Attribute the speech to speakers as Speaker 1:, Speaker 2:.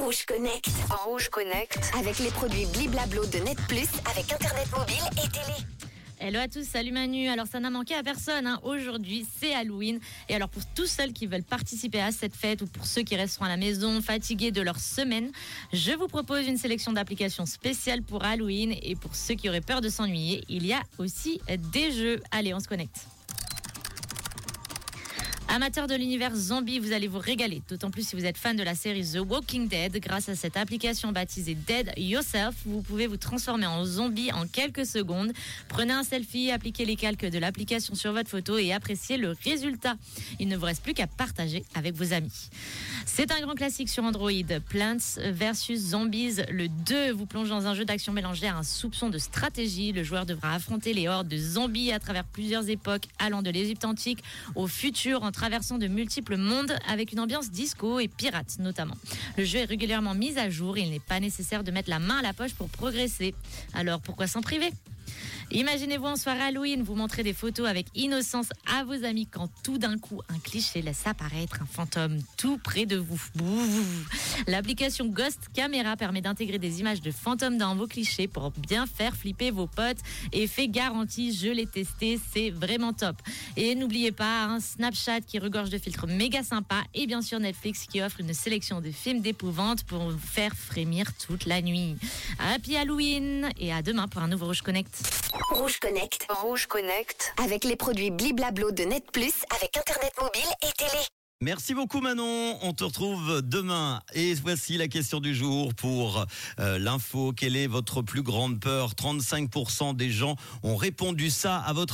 Speaker 1: Rouge Connect.
Speaker 2: En Rouge Connect.
Speaker 1: Avec les produits Bliblablo de Net Plus avec Internet mobile et télé.
Speaker 3: Hello à tous, salut Manu. Alors ça n'a manqué à personne. hein. Aujourd'hui, c'est Halloween. Et alors pour tous ceux qui veulent participer à cette fête ou pour ceux qui resteront à la maison fatigués de leur semaine, je vous propose une sélection d'applications spéciales pour Halloween. Et pour ceux qui auraient peur de s'ennuyer, il y a aussi des jeux. Allez, on se connecte. Amateurs de l'univers zombie, vous allez vous régaler, d'autant plus si vous êtes fan de la série The Walking Dead. Grâce à cette application baptisée Dead Yourself, vous pouvez vous transformer en zombie en quelques secondes. Prenez un selfie, appliquez les calques de l'application sur votre photo et appréciez le résultat. Il ne vous reste plus qu'à partager avec vos amis. C'est un grand classique sur Android. Plants vs Zombies, le 2 vous plonge dans un jeu d'action mélangé à un soupçon de stratégie. Le joueur devra affronter les hordes de zombies à travers plusieurs époques, allant de l'Égypte antique au futur traversant de multiples mondes avec une ambiance disco et pirate notamment. Le jeu est régulièrement mis à jour et il n'est pas nécessaire de mettre la main à la poche pour progresser. Alors pourquoi s'en priver? Imaginez-vous en soirée Halloween, vous montrez des photos avec innocence à vos amis quand tout d'un coup un cliché laisse apparaître un fantôme tout près de vous. L'application Ghost Camera permet d'intégrer des images de fantômes dans vos clichés pour bien faire flipper vos potes. Effet garanti, je l'ai testé, c'est vraiment top. Et n'oubliez pas un Snapchat qui regorge de filtres méga sympas et bien sûr Netflix qui offre une sélection de films d'épouvante pour vous faire frémir toute la nuit. Happy Halloween et à demain pour un nouveau Rouge Connect.
Speaker 1: Rouge Connect.
Speaker 2: Rouge Connect.
Speaker 1: Avec les produits Bliblablo de Net Plus avec Internet mobile et télé.
Speaker 4: Merci beaucoup Manon, on te retrouve demain et voici la question du jour pour euh, l'info. Quelle est votre plus grande peur? 35% des gens ont répondu ça à votre